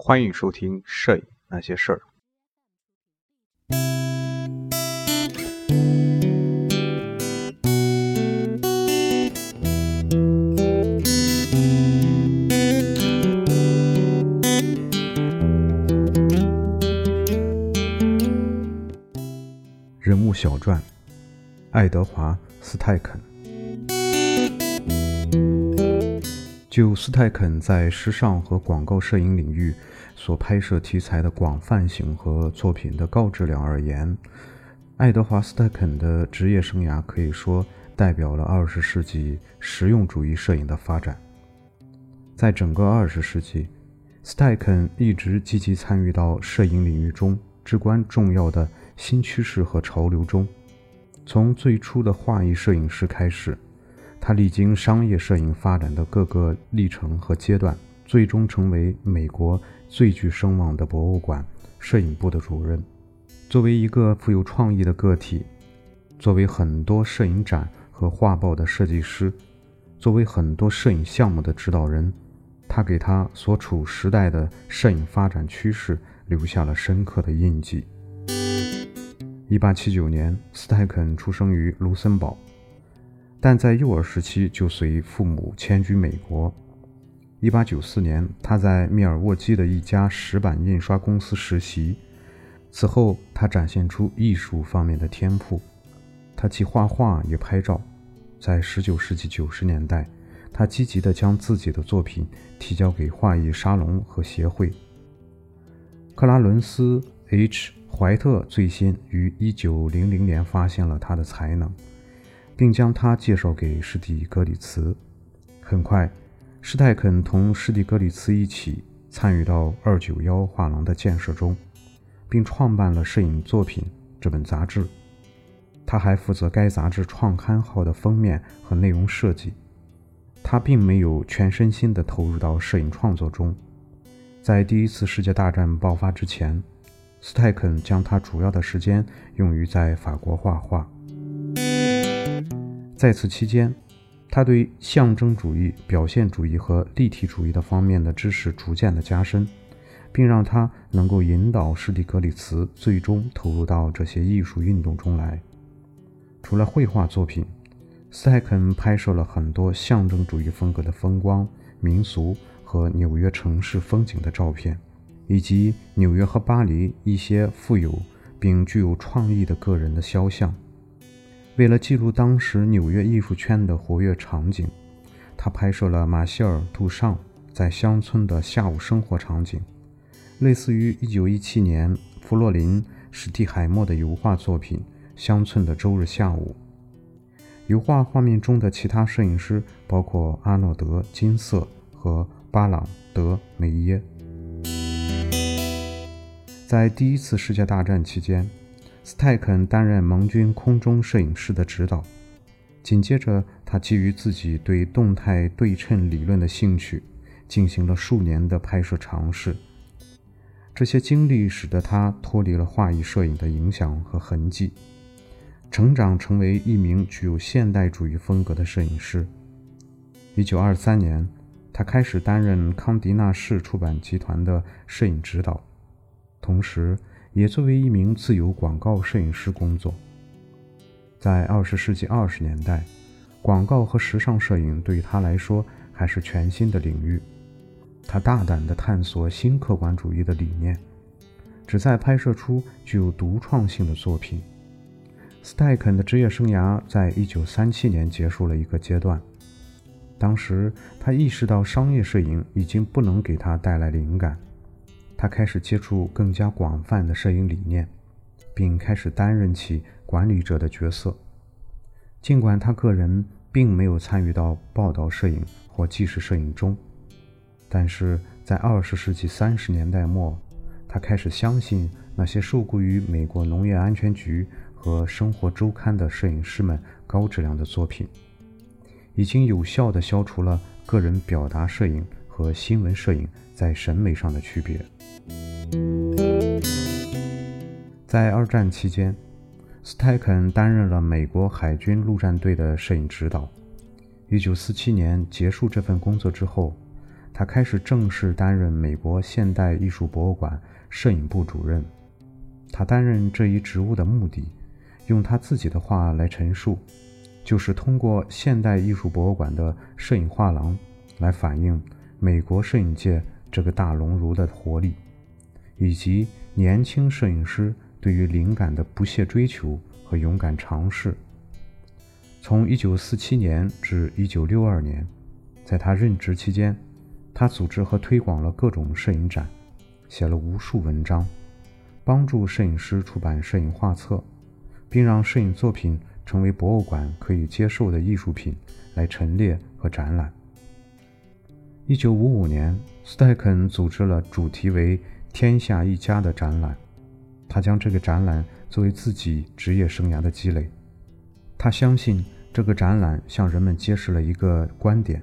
欢迎收听《摄影那些事儿》。人物小传：爱德华·斯泰肯。就斯泰肯在时尚和广告摄影领域所拍摄题材的广泛性和作品的高质量而言，爱德华·斯泰肯的职业生涯可以说代表了二十世纪实用主义摄影的发展。在整个二十世纪，斯泰肯一直积极参与到摄影领域中至关重要的新趋势和潮流中。从最初的画意摄影师开始。他历经商业摄影发展的各个历程和阶段，最终成为美国最具声望的博物馆摄影部的主任。作为一个富有创意的个体，作为很多摄影展和画报的设计师，作为很多摄影项目的指导人，他给他所处时代的摄影发展趋势留下了深刻的印记。一八七九年，斯泰肯出生于卢森堡。但在幼儿时期就随父母迁居美国。1894年，他在密尔沃基的一家石板印刷公司实习。此后，他展现出艺术方面的天赋。他既画画也拍照。在19世纪90年代，他积极地将自己的作品提交给画艺沙龙和协会。克拉伦斯 ·H· 怀特最先于1900年发现了他的才能。并将他介绍给施蒂格里茨。很快，施泰肯同施蒂格里茨一起参与到二九幺画廊的建设中，并创办了《摄影作品》这本杂志。他还负责该杂志创刊号的封面和内容设计。他并没有全身心地投入到摄影创作中。在第一次世界大战爆发之前，斯泰肯将他主要的时间用于在法国画画。在此期间，他对象征主义、表现主义和立体主义的方面的知识逐渐的加深，并让他能够引导施蒂格里茨最终投入到这些艺术运动中来。除了绘画作品，斯泰肯拍摄了很多象征主义风格的风光、民俗和纽约城市风景的照片，以及纽约和巴黎一些富有并具有创意的个人的肖像。为了记录当时纽约艺术圈的活跃场景，他拍摄了马歇尔·杜尚在乡村的下午生活场景，类似于1917年弗洛林·史蒂海默的油画作品《乡村的周日下午》。油画画面中的其他摄影师包括阿诺德·金瑟和巴朗·德梅耶。在第一次世界大战期间。斯泰肯担任盟军空中摄影师的指导，紧接着，他基于自己对动态对称理论的兴趣，进行了数年的拍摄尝试。这些经历使得他脱离了画意摄影的影响和痕迹，成长成为一名具有现代主义风格的摄影师。1923年，他开始担任康迪纳仕出版集团的摄影指导，同时。也作为一名自由广告摄影师工作。在二十世纪二十年代，广告和时尚摄影对于他来说还是全新的领域。他大胆地探索新客观主义的理念，旨在拍摄出具有独创性的作品。斯泰肯的职业生涯在一九三七年结束了一个阶段。当时，他意识到商业摄影已经不能给他带来灵感。他开始接触更加广泛的摄影理念，并开始担任起管理者的角色。尽管他个人并没有参与到报道摄影或纪实摄影中，但是在二十世纪三十年代末，他开始相信那些受雇于美国农业安全局和生活周刊的摄影师们高质量的作品，已经有效地消除了个人表达摄影和新闻摄影在审美上的区别。在二战期间，斯泰肯担任了美国海军陆战队的摄影指导。1947年结束这份工作之后，他开始正式担任美国现代艺术博物馆摄影部主任。他担任这一职务的目的，用他自己的话来陈述，就是通过现代艺术博物馆的摄影画廊来反映美国摄影界这个大熔炉的活力，以及年轻摄影师对于灵感的不懈追求和勇敢尝试。从1947年至1962年，在他任职期间，他组织和推广了各种摄影展，写了无数文章。帮助摄影师出版摄影画册，并让摄影作品成为博物馆可以接受的艺术品来陈列和展览。一九五五年，斯泰肯组织了主题为“天下一家”的展览，他将这个展览作为自己职业生涯的积累。他相信这个展览向人们揭示了一个观点，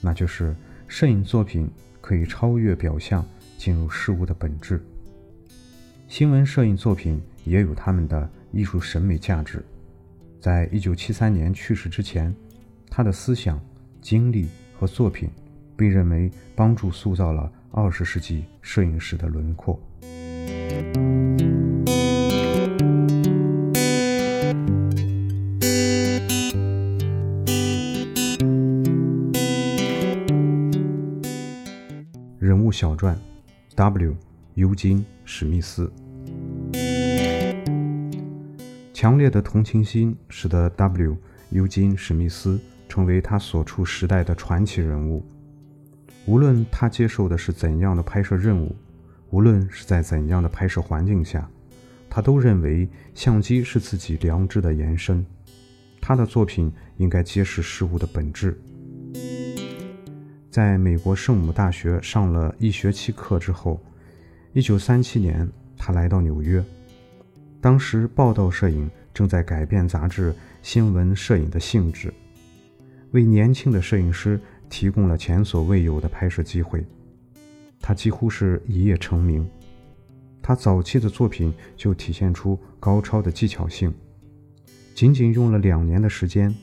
那就是摄影作品可以超越表象，进入事物的本质。新闻摄影作品也有他们的艺术审美价值。在一九七三年去世之前，他的思想、经历和作品被认为帮助塑造了二十世纪摄影师的轮廓。人物小传：W. 尤金·史密斯。强烈的同情心使得 W. 尤金·史密斯成为他所处时代的传奇人物。无论他接受的是怎样的拍摄任务，无论是在怎样的拍摄环境下，他都认为相机是自己良知的延伸。他的作品应该揭示事物的本质。在美国圣母大学上了一学期课之后，1937年，他来到纽约。当时，报道摄影正在改变杂志新闻摄影的性质，为年轻的摄影师提供了前所未有的拍摄机会。他几乎是一夜成名。他早期的作品就体现出高超的技巧性。仅仅用了两年的时间，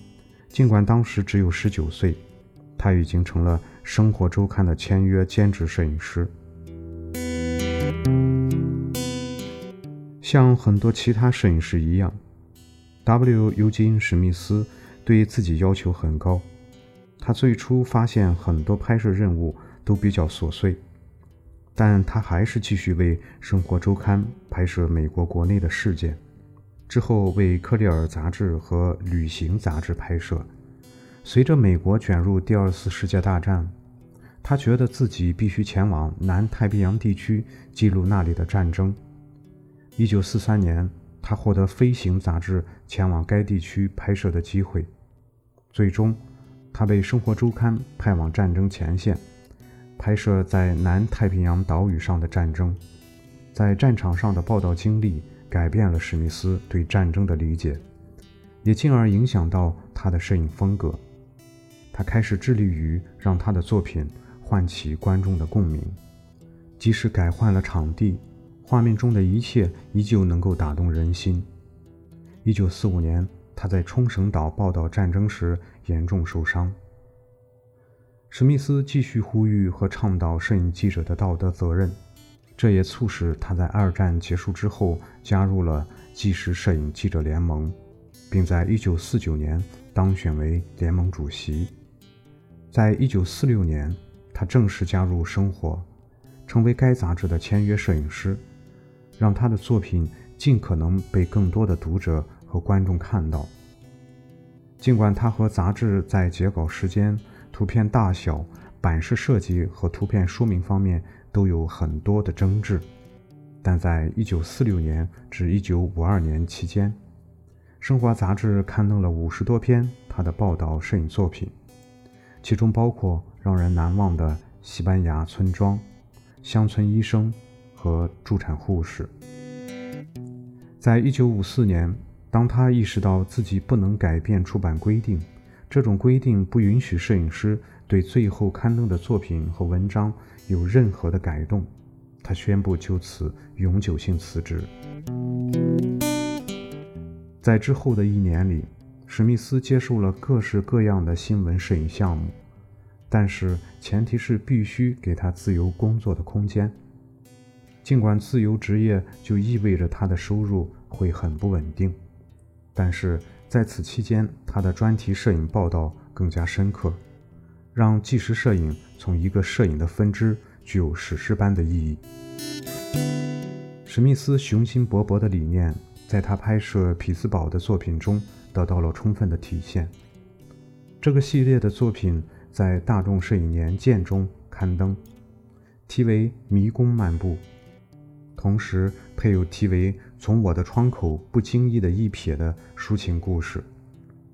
尽管当时只有十九岁，他已经成了《生活周刊》的签约兼职摄影师。像很多其他摄影师一样，W. 尤金·史密斯对自己要求很高。他最初发现很多拍摄任务都比较琐碎，但他还是继续为《生活周刊》拍摄美国国内的事件，之后为《克里尔》杂志和《旅行》杂志拍摄。随着美国卷入第二次世界大战，他觉得自己必须前往南太平洋地区记录那里的战争。一九四三年，他获得《飞行》杂志前往该地区拍摄的机会。最终，他被《生活周刊》派往战争前线，拍摄在南太平洋岛屿上的战争。在战场上的报道经历改变了史密斯对战争的理解，也进而影响到他的摄影风格。他开始致力于让他的作品唤起观众的共鸣，即使改换了场地。画面中的一切依旧能够打动人心。一九四五年，他在冲绳岛报道战争时严重受伤。史密斯继续呼吁和倡导摄影记者的道德责任，这也促使他在二战结束之后加入了纪实摄影记者联盟，并在一九四九年当选为联盟主席。在一九四六年，他正式加入《生活》，成为该杂志的签约摄影师。让他的作品尽可能被更多的读者和观众看到。尽管他和杂志在截稿时间、图片大小、版式设计和图片说明方面都有很多的争执，但在1946年至1952年期间，《生活》杂志刊登了五十多篇他的报道摄影作品，其中包括让人难忘的《西班牙村庄》《乡村医生》。和助产护士。在一九五四年，当他意识到自己不能改变出版规定，这种规定不允许摄影师对最后刊登的作品和文章有任何的改动，他宣布就此永久性辞职。在之后的一年里，史密斯接受了各式各样的新闻摄影项目，但是前提是必须给他自由工作的空间。尽管自由职业就意味着他的收入会很不稳定，但是在此期间，他的专题摄影报道更加深刻，让纪实摄影从一个摄影的分支具有史诗般的意义。史密斯雄心勃勃的理念，在他拍摄匹兹堡的作品中得到了充分的体现。这个系列的作品在《大众摄影年鉴》中刊登，题为《迷宫漫步》。同时配有题为“从我的窗口不经意的一瞥”的抒情故事，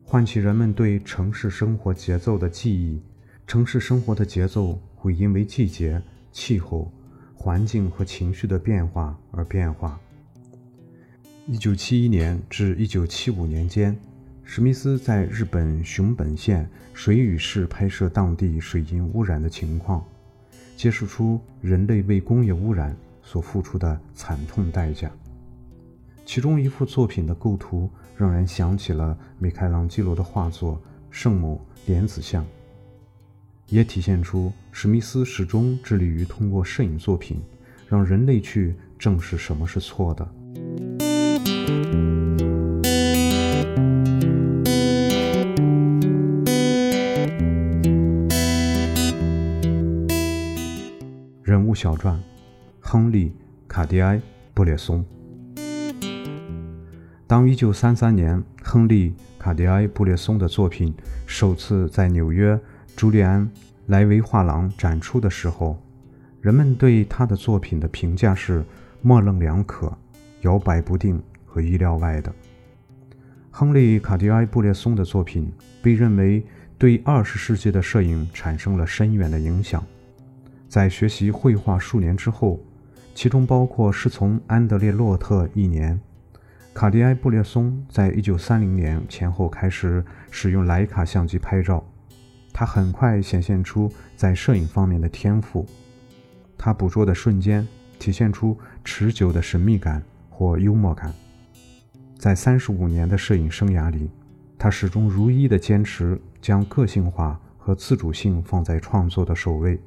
唤起人们对城市生活节奏的记忆。城市生活的节奏会因为季节、气候、环境和情绪的变化而变化。一九七一年至一九七五年间，史密斯在日本熊本县水俣市拍摄当地水银污染的情况，揭示出人类为工业污染。所付出的惨痛代价。其中一幅作品的构图让人想起了米开朗基罗的画作《圣母莲子像》，也体现出史密斯始终致力于通过摄影作品，让人类去正视什么是错的。人物小传。亨利·卡迪埃·布列松。当1933年亨利·卡迪埃·布列松的作品首次在纽约朱利安·莱维画廊展出的时候，人们对他的作品的评价是模棱两可、摇摆不定和意料外的。亨利·卡迪埃·布列松的作品被认为对20世纪的摄影产生了深远的影响。在学习绘画数年之后，其中包括是从安德烈·洛特一年，卡迪埃·布列松在一九三零年前后开始使用徕卡相机拍照。他很快显现出在摄影方面的天赋。他捕捉的瞬间体现出持久的神秘感或幽默感。在三十五年的摄影生涯里，他始终如一地坚持将个性化和自主性放在创作的首位。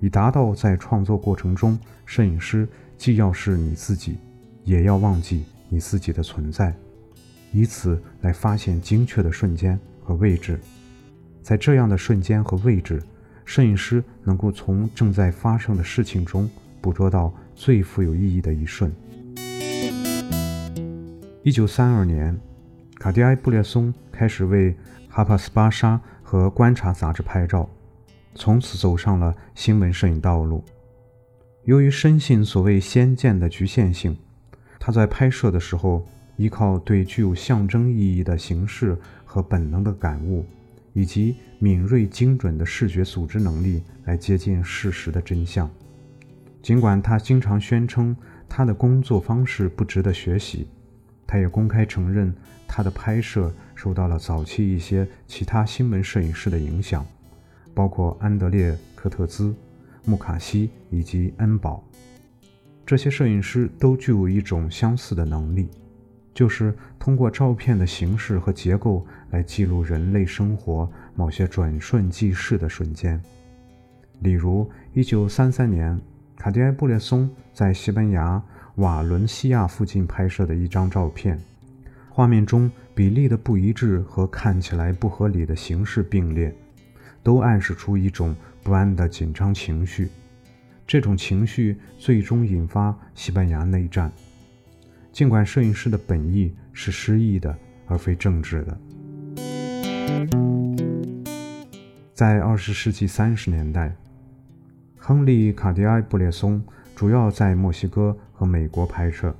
以达到在创作过程中，摄影师既要是你自己，也要忘记你自己的存在，以此来发现精确的瞬间和位置。在这样的瞬间和位置，摄影师能够从正在发生的事情中捕捉到最富有意义的一瞬。一九三二年，卡迪埃·布列松开始为《哈帕斯巴沙》和《观察》杂志拍照。从此走上了新闻摄影道路。由于深信所谓先见的局限性，他在拍摄的时候依靠对具有象征意义的形式和本能的感悟，以及敏锐精准的视觉组织能力来接近事实的真相。尽管他经常宣称他的工作方式不值得学习，他也公开承认他的拍摄受到了早期一些其他新闻摄影师的影响。包括安德烈·科特兹、穆卡西以及恩宝，这些摄影师都具有一种相似的能力，就是通过照片的形式和结构来记录人类生活某些转瞬即逝的瞬间。例如，1933年，卡迪埃·布列松在西班牙瓦伦西亚附近拍摄的一张照片，画面中比例的不一致和看起来不合理的形式并列。都暗示出一种不安的紧张情绪，这种情绪最终引发西班牙内战。尽管摄影师的本意是诗意的，而非政治的。在二十世纪三十年代，亨利·卡迪埃·布列松主要在墨西哥和美国拍摄。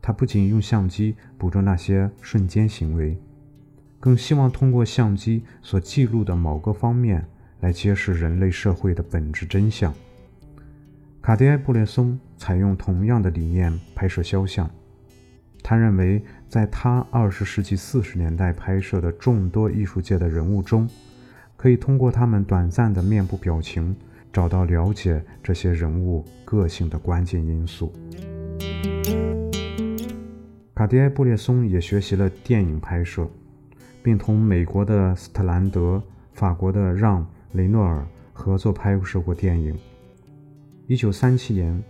他不仅用相机捕捉那些瞬间行为。更希望通过相机所记录的某个方面来揭示人类社会的本质真相。卡迪埃·布列松采用同样的理念拍摄肖像。他认为，在他二十世纪四十年代拍摄的众多艺术界的人物中，可以通过他们短暂的面部表情，找到了解这些人物个性的关键因素。卡迪埃·布列松也学习了电影拍摄。并同美国的斯特兰德、法国的让·雷诺尔合作拍摄过电影。1937年，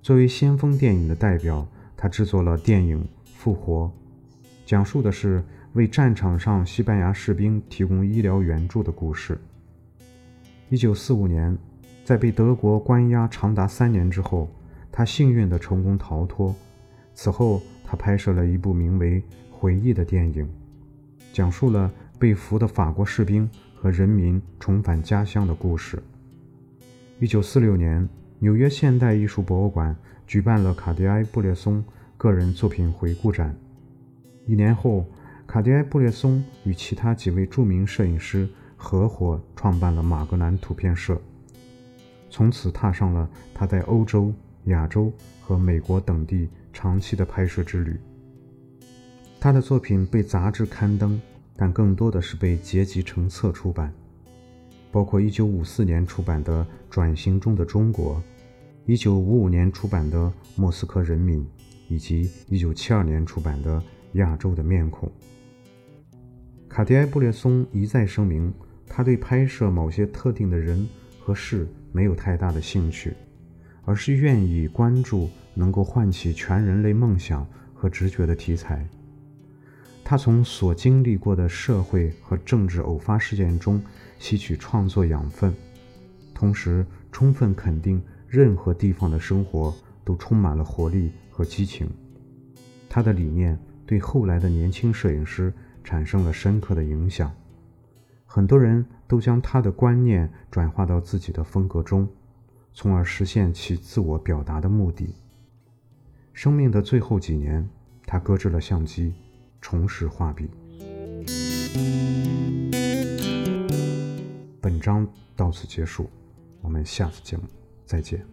作为先锋电影的代表，他制作了电影《复活》，讲述的是为战场上西班牙士兵提供医疗援助的故事。1945年，在被德国关押长达三年之后，他幸运地成功逃脱。此后，他拍摄了一部名为《回忆》的电影，讲述了被俘的法国士兵和人民重返家乡的故事。1946年，纽约现代艺术博物馆举办了卡迪埃·布列松个人作品回顾展。一年后，卡迪埃·布列松与其他几位著名摄影师合伙创办了马格南图片社，从此踏上了他在欧洲、亚洲和美国等地。长期的拍摄之旅，他的作品被杂志刊登，但更多的是被结集成册出版，包括1954年出版的《转型中的中国》，1955年出版的《莫斯科人民》，以及1972年出版的《亚洲的面孔》。卡迪埃·布列松一再声明，他对拍摄某些特定的人和事没有太大的兴趣，而是愿意关注。能够唤起全人类梦想和直觉的题材，他从所经历过的社会和政治偶发事件中吸取创作养分，同时充分肯定任何地方的生活都充满了活力和激情。他的理念对后来的年轻摄影师产生了深刻的影响，很多人都将他的观念转化到自己的风格中，从而实现其自我表达的目的。生命的最后几年，他搁置了相机，重拾画笔。本章到此结束，我们下次节目再见。